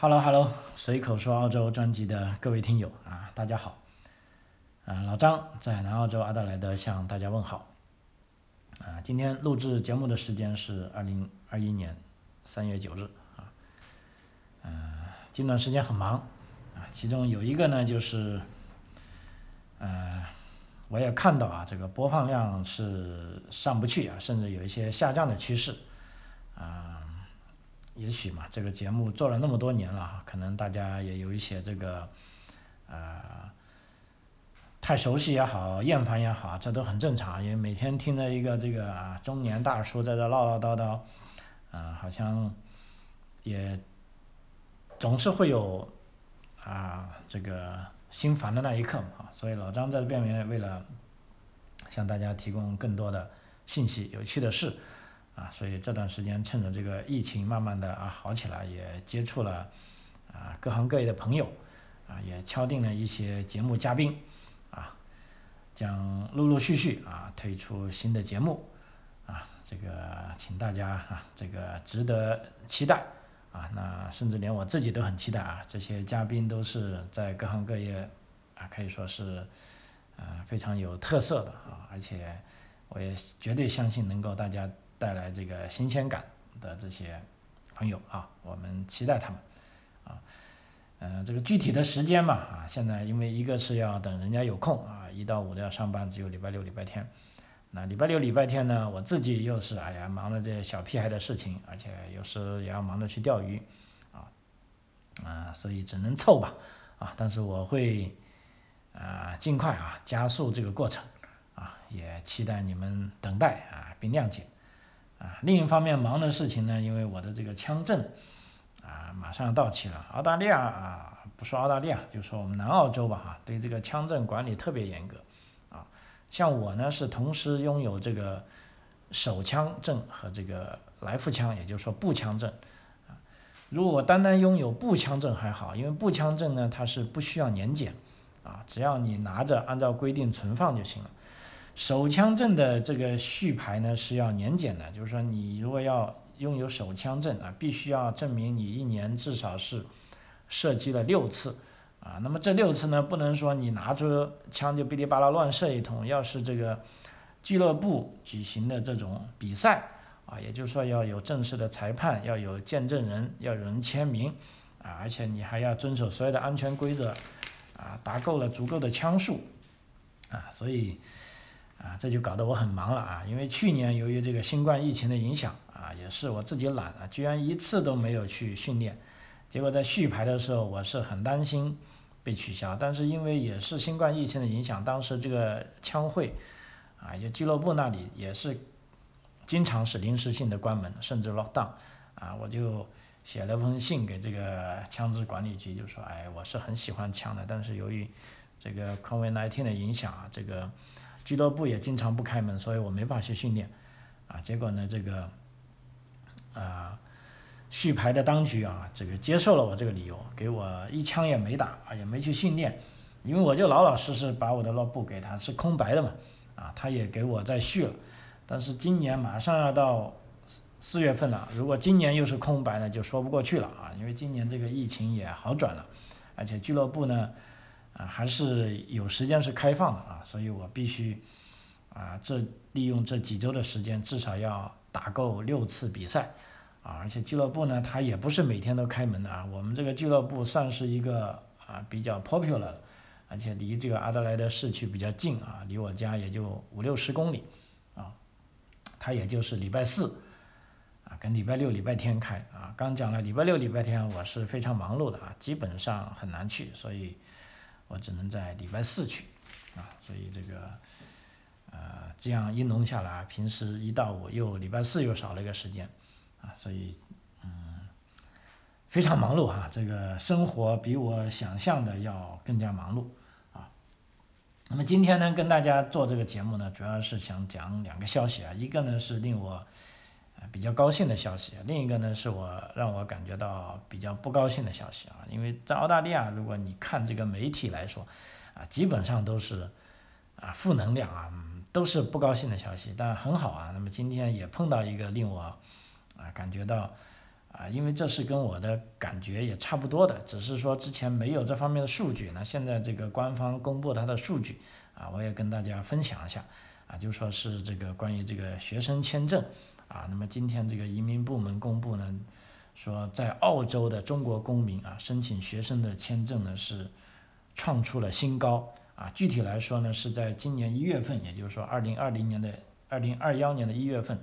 Hello Hello，随口说澳洲专辑的各位听友啊，大家好。啊，老张在南澳洲阿德莱德向大家问好。啊，今天录制节目的时间是二零二一年三月九日啊。嗯，近段时间很忙啊，其中有一个呢就是，呃，我也看到啊，这个播放量是上不去啊，甚至有一些下降的趋势啊。也许嘛，这个节目做了那么多年了，可能大家也有一些这个，呃，太熟悉也好，厌烦也好，这都很正常。因为每天听着一个这个啊中年大叔在这唠唠叨叨，啊，好像也总是会有啊这个心烦的那一刻嘛。所以老张在这边为了向大家提供更多的信息、有趣的事。啊，所以这段时间趁着这个疫情慢慢的啊好起来，也接触了啊各行各业的朋友，啊也敲定了一些节目嘉宾，啊将陆陆续续啊推出新的节目，啊这个请大家啊这个值得期待，啊那甚至连我自己都很期待啊这些嘉宾都是在各行各业啊可以说是啊非常有特色的啊，而且我也绝对相信能够大家。带来这个新鲜感的这些朋友啊，我们期待他们啊，嗯，这个具体的时间嘛啊，现在因为一个是要等人家有空啊，一到五都要上班，只有礼拜六、礼拜天。那礼拜六、礼拜天呢，我自己又是哎呀忙着这些小屁孩的事情，而且有时也要忙着去钓鱼啊，啊，所以只能凑吧啊，但是我会啊尽快啊加速这个过程啊，也期待你们等待啊并谅解。啊，另一方面忙的事情呢，因为我的这个枪证啊马上要到期了。澳大利亚啊，不说澳大利亚，就说我们南澳洲吧，哈，对这个枪证管理特别严格。啊，像我呢是同时拥有这个手枪证和这个来福枪，也就是说步枪证。啊，如果我单单拥有步枪证还好，因为步枪证呢它是不需要年检，啊，只要你拿着按照规定存放就行了。手枪证的这个续牌呢是要年检的，就是说你如果要拥有手枪证啊，必须要证明你一年至少是射击了六次啊。那么这六次呢，不能说你拿着枪就哔哩吧啦乱射一通，要是这个俱乐部举行的这种比赛啊，也就是说要有正式的裁判，要有见证人，要有人签名啊，而且你还要遵守所有的安全规则啊，达够了足够的枪数啊，所以。啊，这就搞得我很忙了啊！因为去年由于这个新冠疫情的影响啊，也是我自己懒啊，居然一次都没有去训练，结果在续牌的时候，我是很担心被取消。但是因为也是新冠疫情的影响，当时这个枪会啊，就俱乐部那里也是经常是临时性的关门，甚至 lock down 啊，我就写了封信给这个枪支管理局，就说，哎，我是很喜欢枪的，但是由于这个 COVID-19 的影响啊，这个。俱乐部也经常不开门，所以我没法去训练，啊，结果呢，这个，啊，续牌的当局啊，这个接受了我这个理由，给我一枪也没打，啊，也没去训练，因为我就老老实实把我的乐部给他，是空白的嘛，啊，他也给我再续了，但是今年马上要到四月份了，如果今年又是空白的，就说不过去了啊，因为今年这个疫情也好转了，而且俱乐部呢。啊，还是有时间是开放的啊，所以我必须啊，这利用这几周的时间，至少要打够六次比赛啊，而且俱乐部呢，它也不是每天都开门的啊，我们这个俱乐部算是一个啊比较 popular，而且离这个阿德莱德市区比较近啊，离我家也就五六十公里啊，它也就是礼拜四啊跟礼拜六、礼拜天开啊，刚讲了礼拜六、礼拜天我是非常忙碌的啊，基本上很难去，所以。我只能在礼拜四去，啊，所以这个，呃，这样一弄下来，平时一到五又礼拜四又少了一个时间，啊，所以，嗯，非常忙碌哈，这个生活比我想象的要更加忙碌，啊，那么今天呢，跟大家做这个节目呢，主要是想讲两个消息啊，一个呢是令我。比较高兴的消息，另一个呢是我让我感觉到比较不高兴的消息啊，因为在澳大利亚，如果你看这个媒体来说，啊，基本上都是啊负能量啊，都是不高兴的消息。但很好啊，那么今天也碰到一个令我啊感觉到啊，因为这是跟我的感觉也差不多的，只是说之前没有这方面的数据，那现在这个官方公布它的数据啊，我也跟大家分享一下啊，就说是这个关于这个学生签证啊，那么今天这个移民部门公布呢，说在澳洲的中国公民啊申请学生的签证呢是创出了新高啊，具体来说呢是在今年一月份，也就是说二零二零年的二零二幺年的一月份，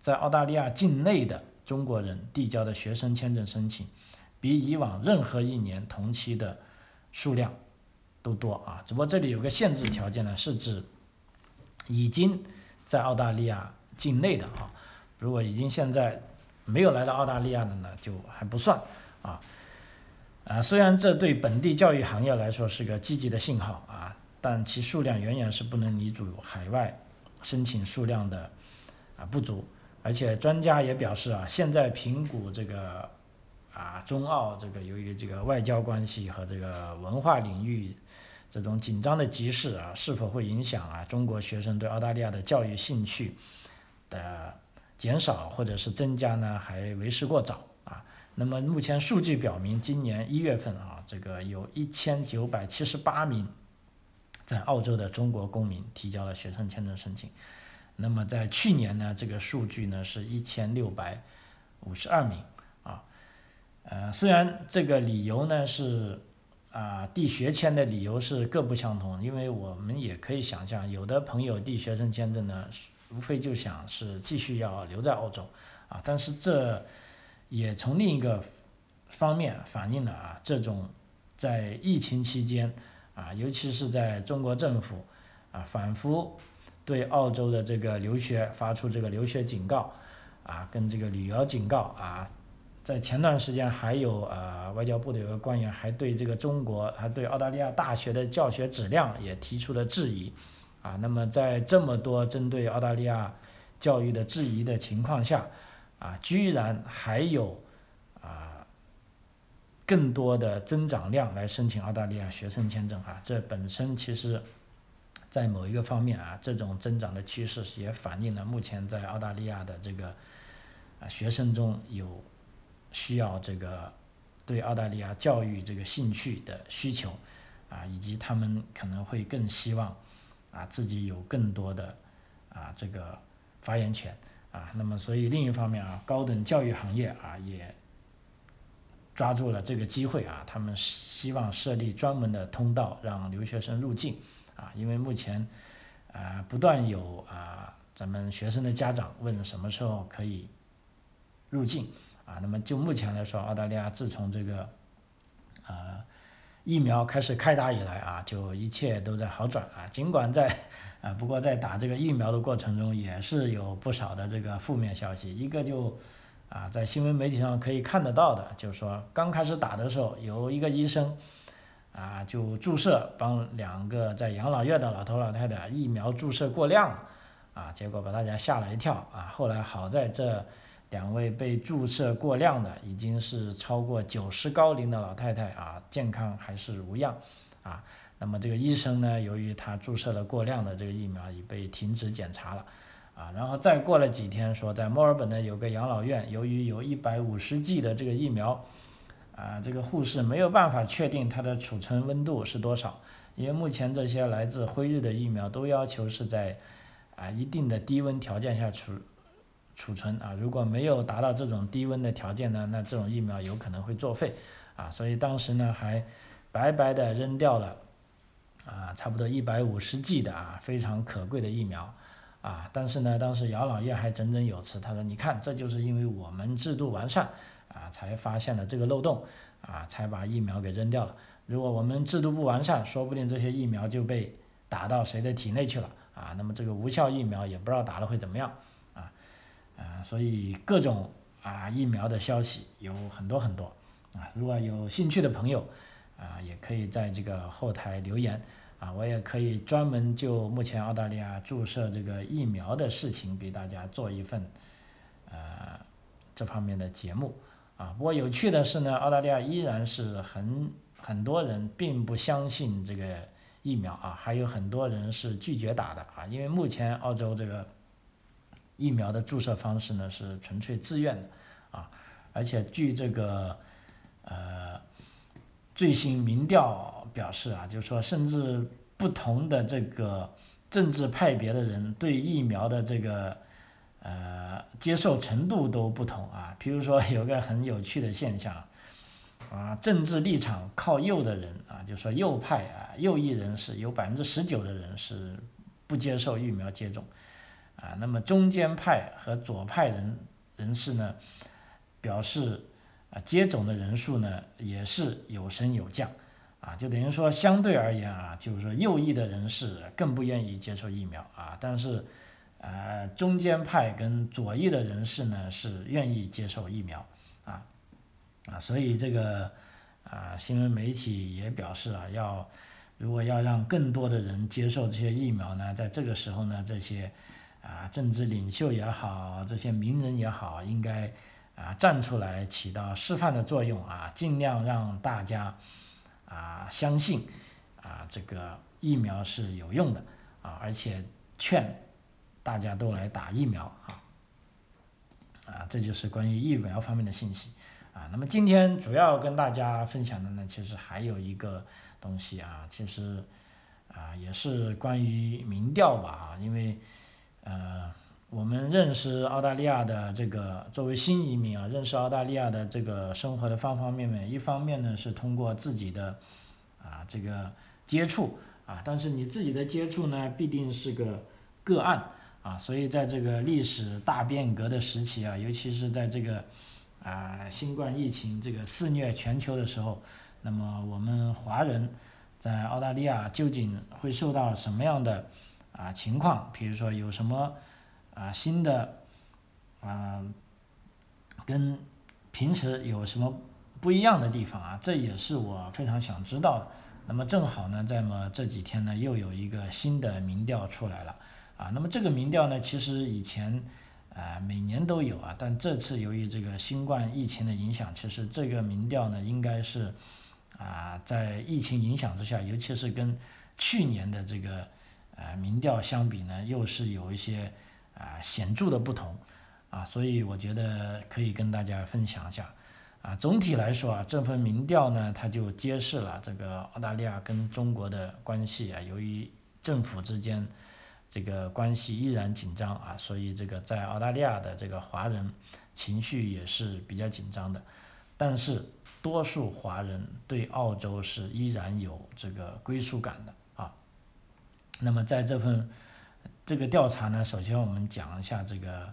在澳大利亚境内的。中国人递交的学生签证申请，比以往任何一年同期的数量都多啊！只不过这里有个限制条件呢，是指已经在澳大利亚境内的啊，如果已经现在没有来到澳大利亚的呢，就还不算啊。啊，虽然这对本地教育行业来说是个积极的信号啊，但其数量远远是不能弥补海外申请数量的啊不足。而且专家也表示啊，现在评估这个啊中澳这个由于这个外交关系和这个文化领域这种紧张的局势啊，是否会影响啊中国学生对澳大利亚的教育兴趣的减少或者是增加呢，还为时过早啊。那么目前数据表明，今年一月份啊，这个有一千九百七十八名在澳洲的中国公民提交了学生签证申请。那么在去年呢，这个数据呢是一千六百五十二名啊，呃，虽然这个理由呢是啊递学签的理由是各不相同，因为我们也可以想象，有的朋友递学生签证呢，无非就想是继续要留在澳洲啊，但是这也从另一个方面反映了啊这种在疫情期间啊，尤其是在中国政府啊反复。对澳洲的这个留学发出这个留学警告，啊，跟这个旅游警告啊，在前段时间还有呃外交部的有个官员还对这个中国还对澳大利亚大学的教学质量也提出了质疑，啊，那么在这么多针对澳大利亚教育的质疑的情况下，啊，居然还有啊更多的增长量来申请澳大利亚学生签证啊，这本身其实。在某一个方面啊，这种增长的趋势也反映了目前在澳大利亚的这个啊学生中有需要这个对澳大利亚教育这个兴趣的需求啊，以及他们可能会更希望啊自己有更多的啊这个发言权啊。那么，所以另一方面啊，高等教育行业啊也抓住了这个机会啊，他们希望设立专门的通道让留学生入境。啊，因为目前，啊，不断有啊，咱们学生的家长问什么时候可以入境啊？那么就目前来说，澳大利亚自从这个，啊，疫苗开始开打以来啊，就一切都在好转啊。尽管在 啊，不过在打这个疫苗的过程中，也是有不少的这个负面消息。一个就啊，在新闻媒体上可以看得到的，就是说刚开始打的时候，有一个医生。啊，就注射帮两个在养老院的老头老太太疫苗注射过量了，啊，结果把大家吓了一跳啊。后来好在这两位被注射过量的已经是超过九十高龄的老太太啊，健康还是无恙啊。那么这个医生呢，由于他注射了过量的这个疫苗，已被停止检查了啊。然后再过了几天，说在墨尔本呢有个养老院，由于有一百五十剂的这个疫苗。啊，这个护士没有办法确定它的储存温度是多少，因为目前这些来自辉瑞的疫苗都要求是在啊一定的低温条件下储储存啊，如果没有达到这种低温的条件呢，那这种疫苗有可能会作废啊，所以当时呢还白白的扔掉了啊差不多一百五十剂的啊非常可贵的疫苗啊，但是呢当时养老院还振振有词，他说你看这就是因为我们制度完善。啊，才发现了这个漏洞，啊，才把疫苗给扔掉了。如果我们制度不完善，说不定这些疫苗就被打到谁的体内去了，啊，那么这个无效疫苗也不知道打了会怎么样，啊，所以各种啊疫苗的消息有很多很多，啊，如果有兴趣的朋友，啊，也可以在这个后台留言，啊，我也可以专门就目前澳大利亚注射这个疫苗的事情给大家做一份，呃，这方面的节目。啊，不过有趣的是呢，澳大利亚依然是很很多人并不相信这个疫苗啊，还有很多人是拒绝打的啊，因为目前澳洲这个疫苗的注射方式呢是纯粹自愿的啊，而且据这个呃最新民调表示啊，就是说甚至不同的这个政治派别的人对疫苗的这个呃接受程度都不同啊。比如说有个很有趣的现象啊，政治立场靠右的人啊，就说右派啊右翼人士有百分之十九的人是不接受疫苗接种啊，那么中间派和左派人人士呢？表示啊，接种的人数呢也是有升有降，啊，就等于说相对而言啊，就是说右翼的人士更不愿意接受疫苗啊，但是，呃，中间派跟左翼的人士呢是愿意接受疫苗，啊，啊，所以这个啊，新闻媒体也表示啊，要如果要让更多的人接受这些疫苗呢，在这个时候呢，这些啊政治领袖也好，这些名人也好，应该。啊，站出来起到示范的作用啊，尽量让大家啊相信啊这个疫苗是有用的啊，而且劝大家都来打疫苗啊啊，这就是关于疫苗方面的信息啊。那么今天主要跟大家分享的呢，其实还有一个东西啊，其实啊也是关于民调吧啊，因为呃。我们认识澳大利亚的这个作为新移民啊，认识澳大利亚的这个生活的方方面面。一方面呢是通过自己的啊这个接触啊，但是你自己的接触呢必定是个个案啊，所以在这个历史大变革的时期啊，尤其是在这个啊新冠疫情这个肆虐全球的时候，那么我们华人在澳大利亚究竟会受到什么样的啊情况？比如说有什么？啊，新的，啊，跟平时有什么不一样的地方啊？这也是我非常想知道的。那么正好呢，在么这几天呢，又有一个新的民调出来了啊。那么这个民调呢，其实以前啊每年都有啊，但这次由于这个新冠疫情的影响，其实这个民调呢，应该是啊在疫情影响之下，尤其是跟去年的这个呃民调相比呢，又是有一些。啊，显著的不同，啊，所以我觉得可以跟大家分享一下，啊，总体来说啊，这份民调呢，它就揭示了这个澳大利亚跟中国的关系啊，由于政府之间这个关系依然紧张啊，所以这个在澳大利亚的这个华人情绪也是比较紧张的，但是多数华人对澳洲是依然有这个归属感的，那么在这份。这个调查呢，首先我们讲一下这个，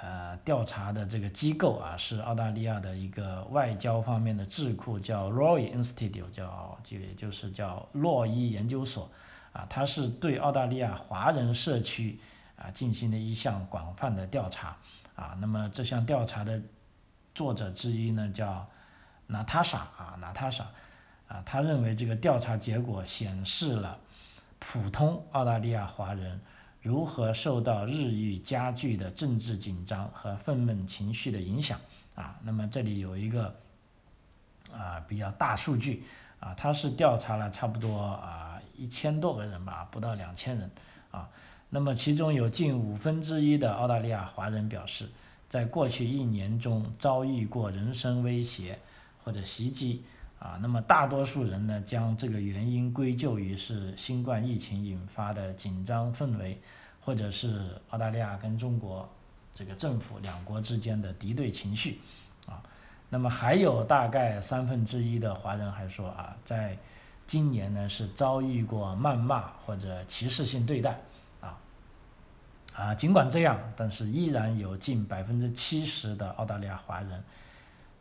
呃，调查的这个机构啊，是澳大利亚的一个外交方面的智库，叫 Roy Institute，叫就也就是叫洛伊研究所，啊，它是对澳大利亚华人社区啊进行的一项广泛的调查，啊，那么这项调查的作者之一呢叫娜塔莎啊，娜塔莎，啊，他认为这个调查结果显示了普通澳大利亚华人。如何受到日益加剧的政治紧张和愤懑情绪的影响啊？那么这里有一个啊比较大数据啊，它是调查了差不多啊一千多个人吧，不到两千人啊。那么其中有近五分之一的澳大利亚华人表示，在过去一年中遭遇过人身威胁或者袭击啊。那么大多数人呢，将这个原因归咎于是新冠疫情引发的紧张氛围。或者是澳大利亚跟中国这个政府两国之间的敌对情绪，啊，那么还有大概三分之一的华人还说啊，在今年呢是遭遇过谩骂或者歧视性对待，啊，啊，尽管这样，但是依然有近百分之七十的澳大利亚华人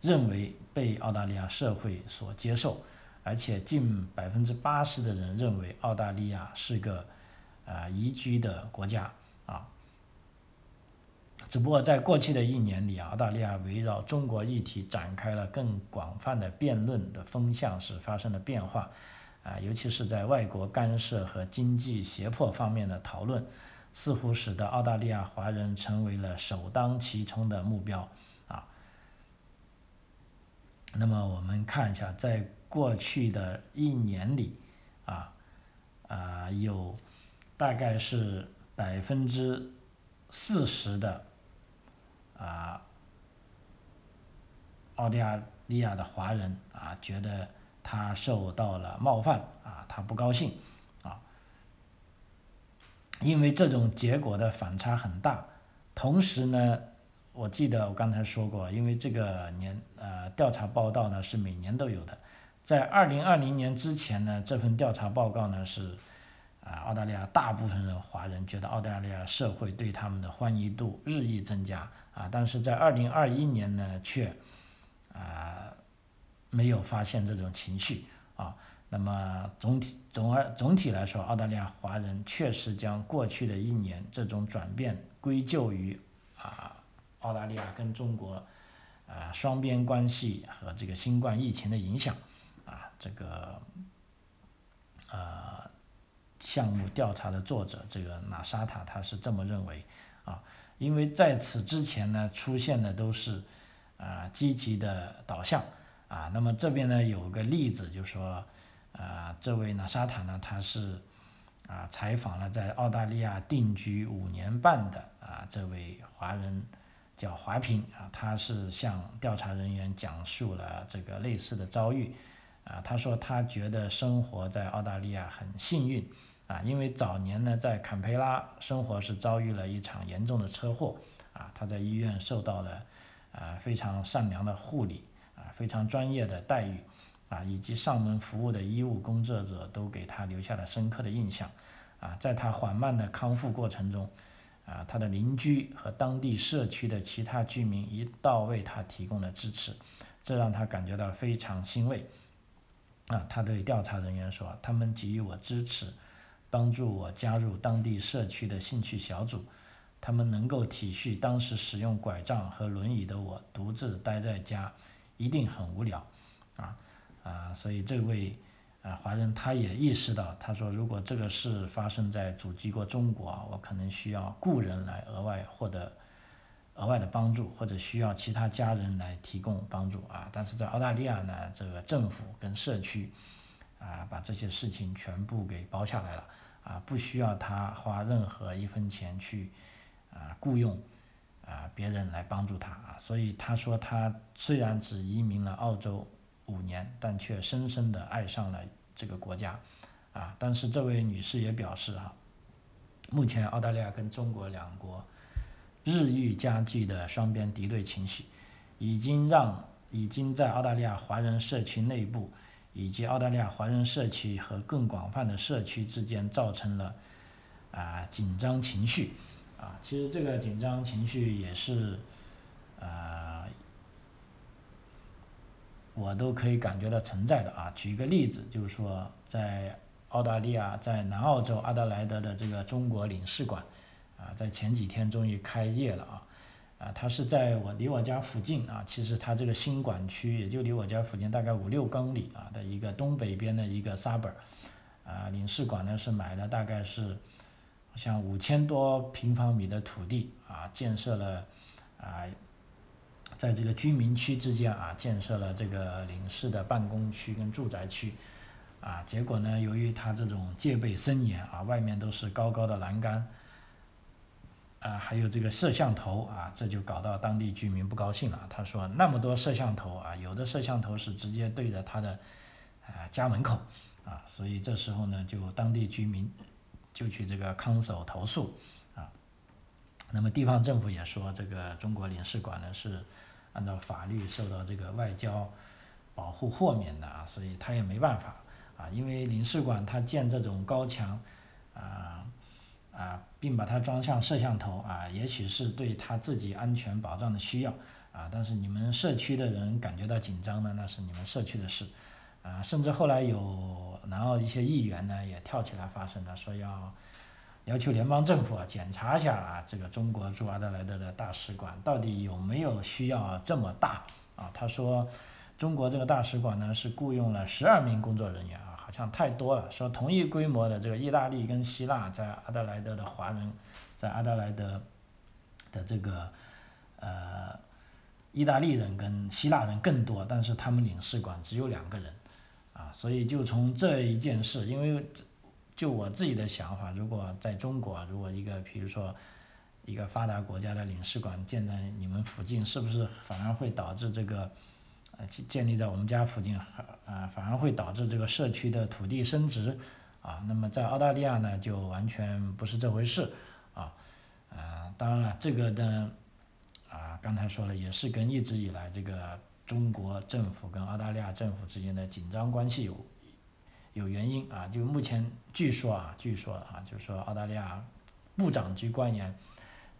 认为被澳大利亚社会所接受，而且近百分之八十的人认为澳大利亚是个。啊，宜居的国家啊，只不过在过去的一年里，澳大利亚围绕中国议题展开了更广泛的辩论的风向是发生了变化，啊，尤其是在外国干涉和经济胁迫方面的讨论，似乎使得澳大利亚华人成为了首当其冲的目标。那么我们看一下，在过去的一年里，啊啊有。大概是百分之四十的啊澳大利亚的华人啊觉得他受到了冒犯啊，他不高兴啊，因为这种结果的反差很大。同时呢，我记得我刚才说过，因为这个年呃调查报道呢是每年都有的，在二零二零年之前呢，这份调查报告呢是。啊，澳大利亚大部分人华人觉得澳大利亚社会对他们的欢迎度日益增加啊，但是在二零二一年呢，却啊没有发现这种情绪啊。那么总体总而总体来说，澳大利亚华人确实将过去的一年这种转变归咎于啊澳大利亚跟中国啊双边关系和这个新冠疫情的影响啊，这个啊。项目调查的作者这个纳沙塔他是这么认为啊，因为在此之前呢出现的都是啊积极的导向啊，那么这边呢有个例子就是说啊这位纳沙塔呢他是啊采访了在澳大利亚定居五年半的啊这位华人叫华平啊，他是向调查人员讲述了这个类似的遭遇啊，他说他觉得生活在澳大利亚很幸运。啊，因为早年呢，在坎培拉生活是遭遇了一场严重的车祸，啊，他在医院受到了啊非常善良的护理，啊非常专业的待遇，啊以及上门服务的医务工作者都给他留下了深刻的印象，啊，在他缓慢的康复过程中，啊他的邻居和当地社区的其他居民一道为他提供了支持，这让他感觉到非常欣慰，啊，他对调查人员说，他们给予我支持。帮助我加入当地社区的兴趣小组，他们能够体恤当时使用拐杖和轮椅的我独自待在家，一定很无聊，啊啊，所以这位啊华人他也意识到，他说如果这个事发生在祖籍国中国啊，我可能需要雇人来额外获得额外的帮助，或者需要其他家人来提供帮助啊，但是在澳大利亚呢，这个政府跟社区啊把这些事情全部给包下来了。啊，不需要他花任何一分钱去啊雇佣啊别人来帮助他啊，所以他说他虽然只移民了澳洲五年，但却深深的爱上了这个国家啊。但是这位女士也表示啊，目前澳大利亚跟中国两国日益加剧的双边敌对情绪，已经让已经在澳大利亚华人社区内部。以及澳大利亚华人社区和更广泛的社区之间造成了啊紧张情绪啊，其实这个紧张情绪也是啊，我都可以感觉到存在的啊。举一个例子，就是说在澳大利亚在南澳洲阿德莱德的这个中国领事馆啊，在前几天终于开业了啊。啊，它是在我离我家附近啊，其实它这个新馆区也就离我家附近大概五六公里啊的一个东北边的一个 suburb，啊，领事馆呢是买了大概是像五千多平方米的土地啊，建设了啊，在这个居民区之间啊，建设了这个领事的办公区跟住宅区，啊，结果呢，由于它这种戒备森严啊，外面都是高高的栏杆。啊，还有这个摄像头啊，这就搞到当地居民不高兴了。他说，那么多摄像头啊，有的摄像头是直接对着他的啊家门口啊，所以这时候呢，就当地居民就去这个康守投诉啊。那么地方政府也说，这个中国领事馆呢是按照法律受到这个外交保护豁免的啊，所以他也没办法啊，因为领事馆他建这种高墙啊。啊，并把它装上摄像头啊，也许是对他自己安全保障的需要啊。但是你们社区的人感觉到紧张呢，那是你们社区的事啊。甚至后来有南澳一些议员呢也跳起来发声了，说要要求联邦政府啊检查一下啊，这个中国驻阿德莱德的大使馆到底有没有需要这么大啊？他说，中国这个大使馆呢是雇佣了十二名工作人员啊。好像太多了，说同一规模的这个意大利跟希腊在阿德莱德的华人，在阿德莱德的这个呃意大利人跟希腊人更多，但是他们领事馆只有两个人，啊，所以就从这一件事，因为就我自己的想法，如果在中国，如果一个比如说一个发达国家的领事馆建在你们附近，是不是反而会导致这个建建立在我们家附近，啊，反而会导致这个社区的土地升值，啊，那么在澳大利亚呢，就完全不是这回事，啊，啊，当然了，这个呢，啊，刚才说了，也是跟一直以来这个中国政府跟澳大利亚政府之间的紧张关系有有原因啊，就目前据说啊，据说啊，就是说澳大利亚部长级官员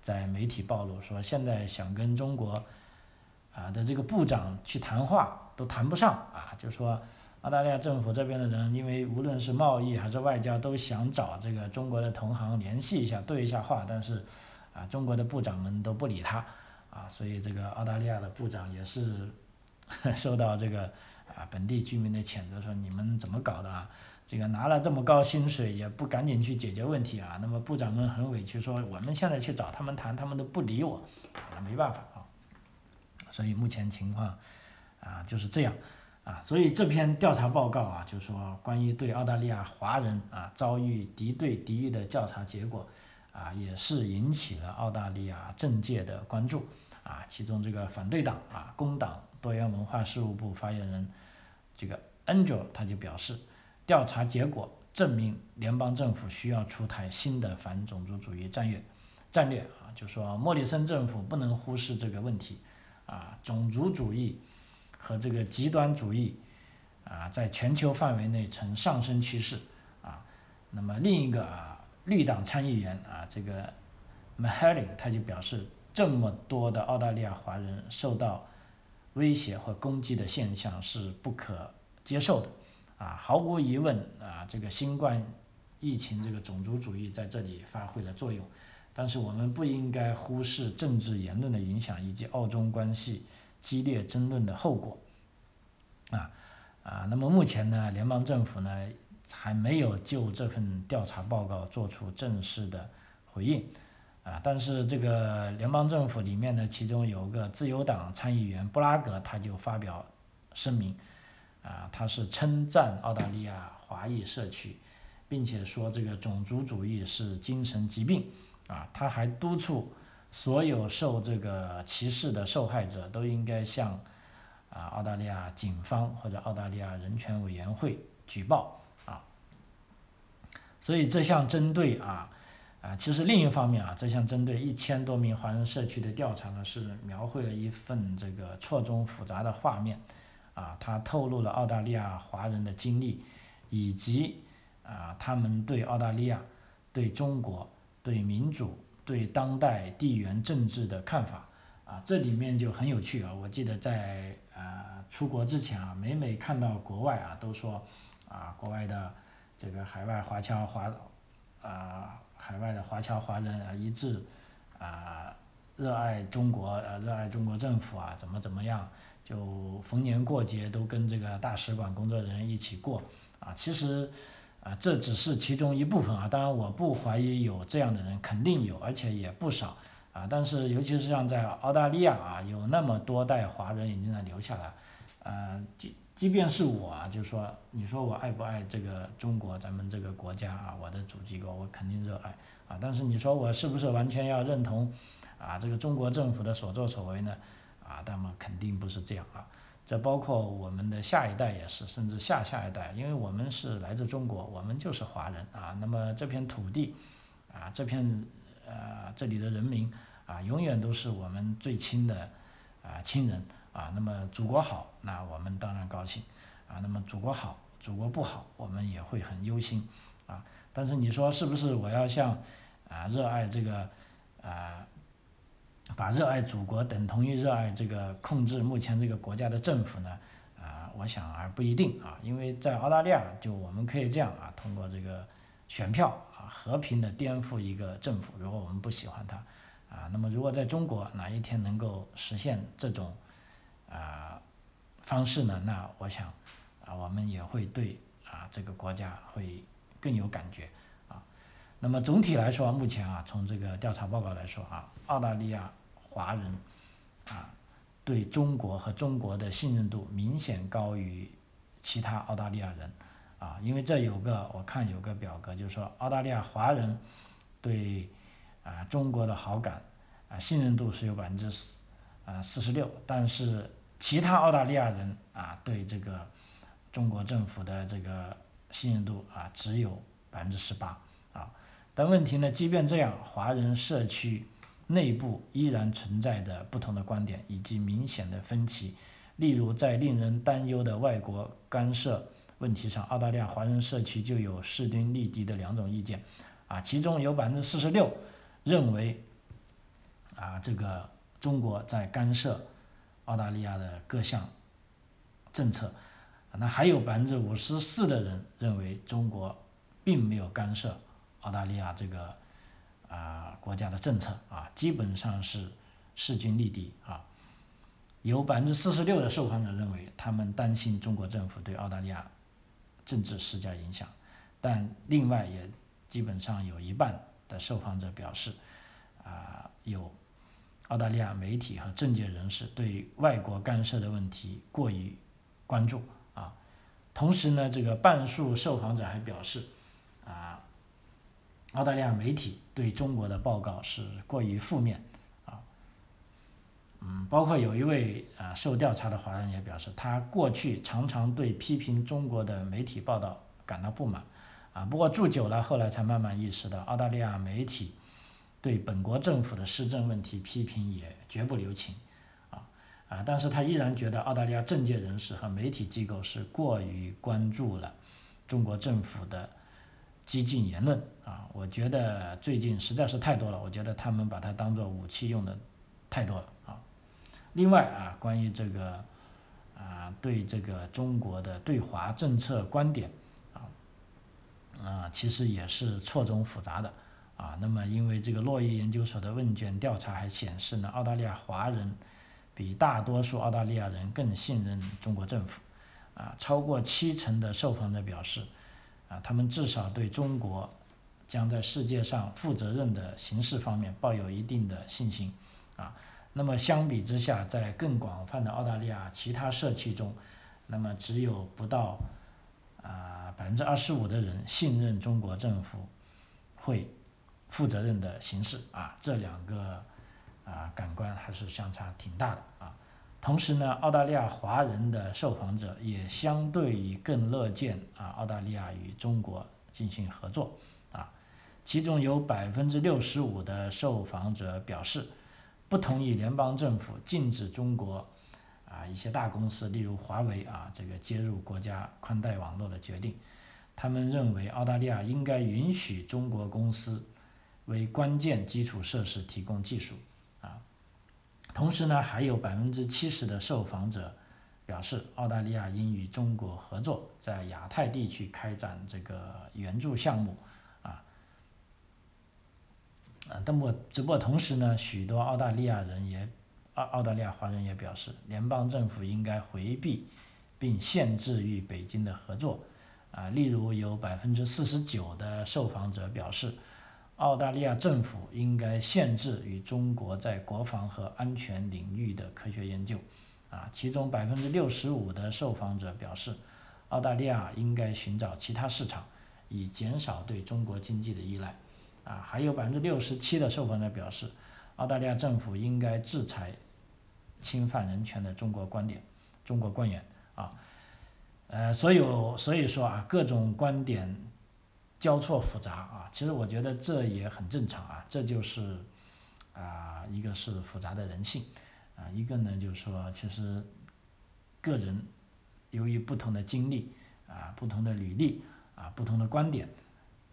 在媒体暴露说，现在想跟中国。啊的这个部长去谈话都谈不上啊，就说澳大利亚政府这边的人，因为无论是贸易还是外交，都想找这个中国的同行联系一下，对一下话，但是啊，中国的部长们都不理他啊，所以这个澳大利亚的部长也是 受到这个啊本地居民的谴责，说你们怎么搞的啊？这个拿了这么高薪水也不赶紧去解决问题啊？那么部长们很委屈，说我们现在去找他们谈，他们都不理我，那没办法啊。所以目前情况，啊就是这样，啊，所以这篇调查报告啊，就是说关于对澳大利亚华人啊遭遇敌对敌意的调查结果，啊也是引起了澳大利亚政界的关注，啊，其中这个反对党啊工党多元文化事务部发言人这个 Angel 他就表示，调查结果证明联邦政府需要出台新的反种族主义战略，战略啊，就说莫里森政府不能忽视这个问题。啊，种族主义和这个极端主义啊，在全球范围内呈上升趋势啊。那么另一个啊，绿党参议员啊，这个 m a h a r i n 他就表示，这么多的澳大利亚华人受到威胁和攻击的现象是不可接受的啊。毫无疑问啊，这个新冠疫情这个种族主义在这里发挥了作用。但是我们不应该忽视政治言论的影响以及澳中关系激烈争论的后果，啊啊，那么目前呢，联邦政府呢还没有就这份调查报告做出正式的回应，啊，但是这个联邦政府里面呢，其中有个自由党参议员布拉格他就发表声明，啊，他是称赞澳大利亚华裔社区，并且说这个种族主义是精神疾病。啊，他还督促所有受这个歧视的受害者都应该向啊澳大利亚警方或者澳大利亚人权委员会举报啊。所以这项针对啊啊，其实另一方面啊，这项针对一千多名华人社区的调查呢，是描绘了一份这个错综复杂的画面啊，它透露了澳大利亚华人的经历，以及啊他们对澳大利亚、对中国。对民主、对当代地缘政治的看法啊，这里面就很有趣啊。我记得在啊出国之前啊，每每看到国外啊，都说啊，国外的这个海外华侨华啊，海外的华侨华人啊，一致啊热爱中国啊，热爱中国政府啊，怎么怎么样，就逢年过节都跟这个大使馆工作人员一起过啊。其实。啊，这只是其中一部分啊，当然我不怀疑有这样的人，肯定有，而且也不少啊。但是尤其是像在澳大利亚啊，有那么多代华人已经在留下来，啊，即便是我啊，就说你说我爱不爱这个中国，咱们这个国家啊，我的主机构我肯定热爱啊。但是你说我是不是完全要认同啊这个中国政府的所作所为呢？啊，那么肯定不是这样啊。这包括我们的下一代也是，甚至下下一代，因为我们是来自中国，我们就是华人啊。那么这片土地，啊，这片呃这里的人民啊，永远都是我们最亲的啊亲人啊。那么祖国好，那我们当然高兴啊。那么祖国好，祖国不好，我们也会很忧心啊。但是你说是不是我要像啊热爱这个啊？把热爱祖国等同于热爱这个控制目前这个国家的政府呢？啊，我想而不一定啊，因为在澳大利亚，就我们可以这样啊，通过这个选票啊，和平的颠覆一个政府，如果我们不喜欢它，啊，那么如果在中国哪一天能够实现这种啊方式呢？那我想啊，我们也会对啊这个国家会更有感觉啊。那么总体来说，目前啊，从这个调查报告来说啊，澳大利亚。华人啊，对中国和中国的信任度明显高于其他澳大利亚人啊，因为这有个我看有个表格，就是说澳大利亚华人对啊中国的好感啊信任度是有百分之四啊四十六，但是其他澳大利亚人啊对这个中国政府的这个信任度啊只有百分之十八啊。但问题呢，即便这样，华人社区内部依然存在着不同的观点以及明显的分歧。例如，在令人担忧的外国干涉问题上，澳大利亚华人社区就有势均力敌的两种意见，啊，其中有百分之四十六认为，啊，这个中国在干涉澳大利亚的各项政策，那还有百分之五十四的人认为中国并没有干涉澳大利亚这个啊国家的政策，啊，基本上是势均力敌啊。有百分之四十六的受访者认为，他们担心中国政府对澳大利亚政治施加影响，但另外也基本上有一半的受访者表示，啊，有澳大利亚媒体和政界人士对外国干涉的问题过于关注啊。同时呢，这个半数受访者还表示，啊，澳大利亚媒体对中国的报告是过于负面啊。嗯，包括有一位啊受调查的华人也表示，他过去常常对批评中国的媒体报道感到不满，啊，不过住久了，后来才慢慢意识到，澳大利亚媒体对本国政府的施政问题批评也绝不留情，啊啊，但是他依然觉得澳大利亚政界人士和媒体机构是过于关注了中国政府的激进言论，啊，我觉得最近实在是太多了，我觉得他们把它当做武器用的太多了啊。另外啊，关于这个啊，对这个中国的对华政策观点啊，啊，其实也是错综复杂的啊。那么，因为这个洛伊研究所的问卷调查还显示呢，澳大利亚华人比大多数澳大利亚人更信任中国政府啊，超过七成的受访者表示啊，他们至少对中国将在世界上负责任的形式方面抱有一定的信心啊。那么相比之下，在更广泛的澳大利亚其他社区中，那么只有不到啊百分之二十五的人信任中国政府会负责任的形式啊，这两个啊感官还是相差挺大的啊。同时呢，澳大利亚华人的受访者也相对于更乐见啊澳大利亚与中国进行合作啊，其中有百分之六十五的受访者表示。不同意联邦政府禁止中国啊一些大公司，例如华为啊这个接入国家宽带网络的决定。他们认为澳大利亚应该允许中国公司为关键基础设施提供技术啊。同时呢，还有百分之七十的受访者表示，澳大利亚应与中国合作，在亚太地区开展这个援助项目。啊，那么只不过同时呢，许多澳大利亚人也澳澳大利亚华人也表示，联邦政府应该回避并限制与北京的合作。啊，例如有百分之四十九的受访者表示，澳大利亚政府应该限制与中国在国防和安全领域的科学研究。啊，其中百分之六十五的受访者表示，澳大利亚应该寻找其他市场，以减少对中国经济的依赖。啊，还有百分之六十七的受访者表示，澳大利亚政府应该制裁侵犯人权的中国观点、中国官员啊，呃，所有所以说啊，各种观点交错复杂啊，其实我觉得这也很正常啊，这就是啊，一个是复杂的人性啊，一个呢就是说，其实个人由于不同的经历啊、不同的履历啊、不同的观点。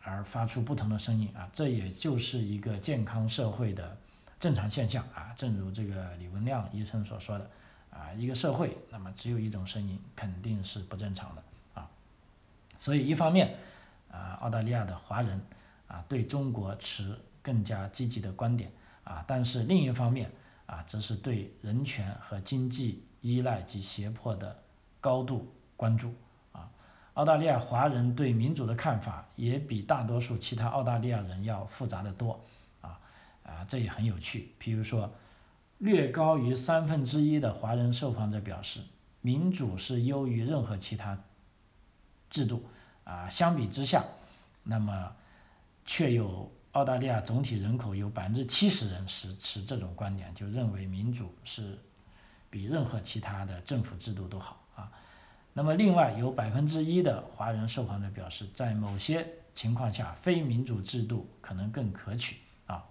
而发出不同的声音啊，这也就是一个健康社会的正常现象啊。正如这个李文亮医生所说的啊，一个社会那么只有一种声音肯定是不正常的啊。所以一方面澳大利亚的华人啊对中国持更加积极的观点啊，但是另一方面啊，则是对人权和经济依赖及胁迫的高度关注啊。澳大利亚华人对民主的看法也比大多数其他澳大利亚人要复杂的多，啊啊，这也很有趣。譬如说，略高于三分之一的华人受访者表示，民主是优于任何其他制度，啊，相比之下，那么却有澳大利亚总体人口有百分之七十人是持这种观点，就认为民主是比任何其他的政府制度都好啊。那么另外有百分之一的华人受访者表示，在某些情况下，非民主制度可能更可取啊。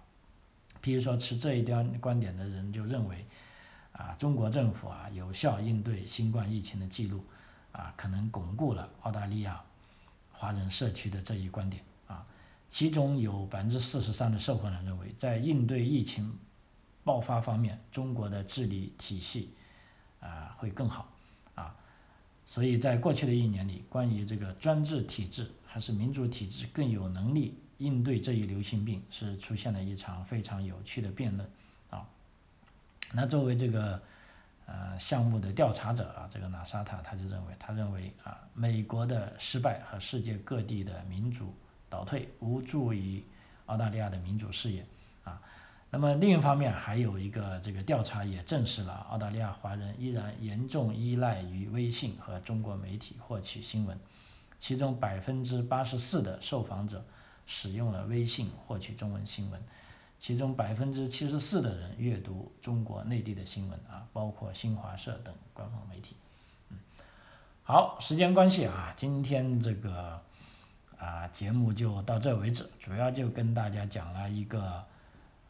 譬如说持这一端观点的人就认为，啊，中国政府啊有效应对新冠疫情的记录啊，可能巩固了澳大利亚华人社区的这一观点啊。其中有百分之四十三的受访者认为，在应对疫情爆发方面，中国的治理体系啊会更好啊。所以在过去的一年里，关于这个专制体制还是民主体制更有能力应对这一流行病，是出现了一场非常有趣的辩论啊。那作为这个呃项目的调查者啊，这个纳沙塔他就认为，他认为啊，美国的失败和世界各地的民主。倒退无助于澳大利亚的民主事业啊。那么另一方面，还有一个这个调查也证实了澳大利亚华人依然严重依赖于微信和中国媒体获取新闻，其中百分之八十四的受访者使用了微信获取中文新闻，其中百分之七十四的人阅读中国内地的新闻啊，包括新华社等官方媒体。嗯，好，时间关系啊，今天这个。啊，节目就到这为止，主要就跟大家讲了一个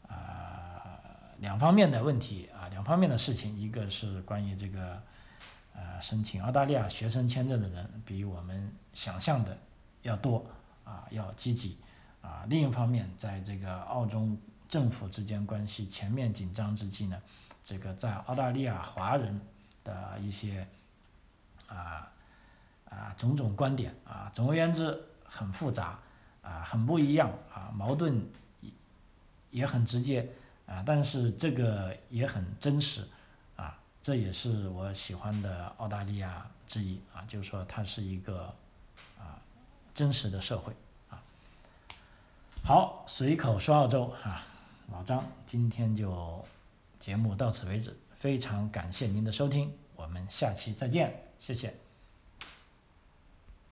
啊两方面的问题啊，两方面的事情，一个是关于这个呃申请澳大利亚学生签证的人比我们想象的要多啊，要积极啊，另一方面，在这个澳中政府之间关系全面紧张之际呢，这个在澳大利亚华人的一些啊啊种种观点啊，总而言之。很复杂，啊，很不一样，啊，矛盾也很直接，啊，但是这个也很真实，啊，这也是我喜欢的澳大利亚之一，啊，就是说它是一个啊真实的社会，啊，好，随口说澳洲，啊，老张，今天就节目到此为止，非常感谢您的收听，我们下期再见，谢谢。